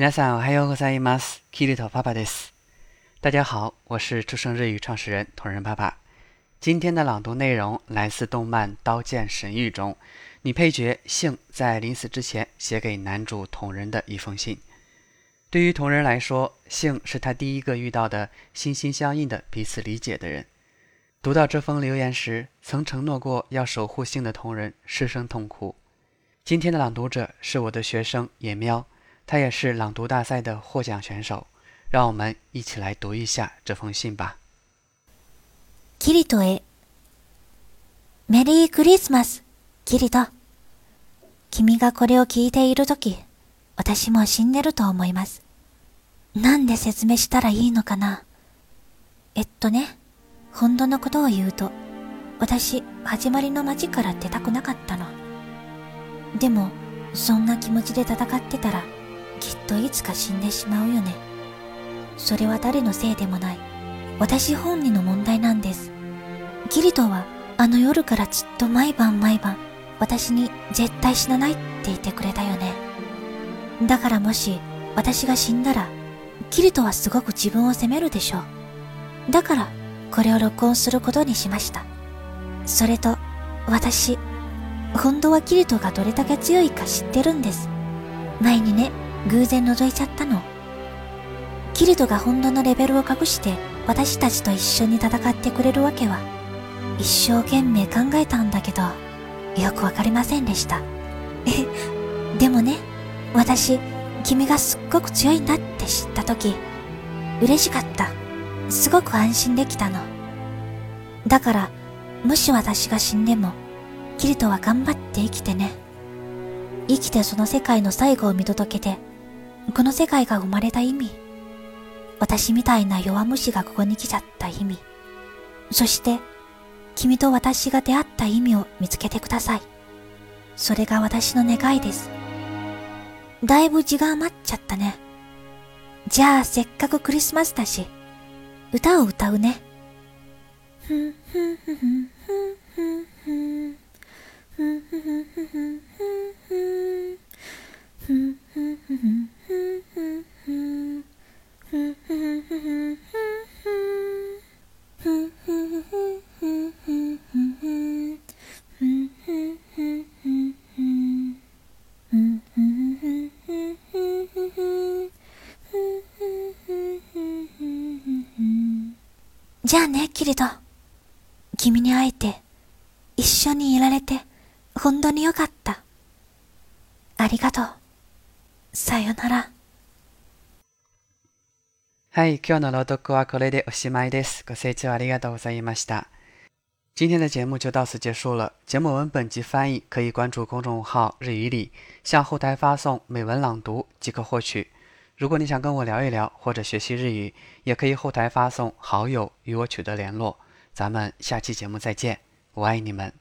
皆さんおはようございます。キリトパパです。大家好，我是出生日语创始人同仁爸爸。今天的朗读内容来自动漫《刀剑神域》中，女配角幸在临死之前写给男主同仁的一封信。对于同仁来说，幸是他第一个遇到的心心相印的、彼此理解的人。读到这封留言时，曾承诺过要守护幸的同仁失声痛哭。今天的朗读者是我的学生野喵。他也是朗读大赛的获奖选手。让我们一起来读一下这封信吧。キリトへ。メリークリスマス、キリト。君がこれを聞いているとき、私も死んでると思います。なんで説明したらいいのかな？えっとね、本当のことを言うと、私、始まりの街から出たくなかったの。でも、そんな気持ちで戦ってたら、きっといつか死んでしまうよね。それは誰のせいでもない。私本人の問題なんです。キリトはあの夜からずっと毎晩毎晩私に絶対死なないって言ってくれたよね。だからもし私が死んだらキリトはすごく自分を責めるでしょう。だからこれを録音することにしました。それと私本当はキリトがどれだけ強いか知ってるんです。前にね偶然覗いちゃったの。キルトが本当のレベルを隠して私たちと一緒に戦ってくれるわけは一生懸命考えたんだけどよくわかりませんでした。でもね、私、君がすっごく強いんだって知った時、嬉しかった。すごく安心できたの。だから、もし私が死んでも、キルトは頑張って生きてね。生きてその世界の最後を見届けて、この世界が生まれた意味、私みたいな弱虫がここに来ちゃった意味、そして君と私が出会った意味を見つけてください。それが私の願いです。だいぶ時が余っちゃったね。じゃあせっかくクリスマスだし、歌を歌うね。じゃあね、キリト。君に会えて、一緒にいられて、本当によかった。ありがとう。さよなら。はい、今日の朗読はこれでおしまいです。ご清聴ありがとうございました。今天的节目就到此结束了。节目文本及翻译可以关注公众号“日语里”，向后台发送“美文朗读”即可获取。如果你想跟我聊一聊或者学习日语，也可以后台发送“好友”与我取得联络。咱们下期节目再见，我爱你们。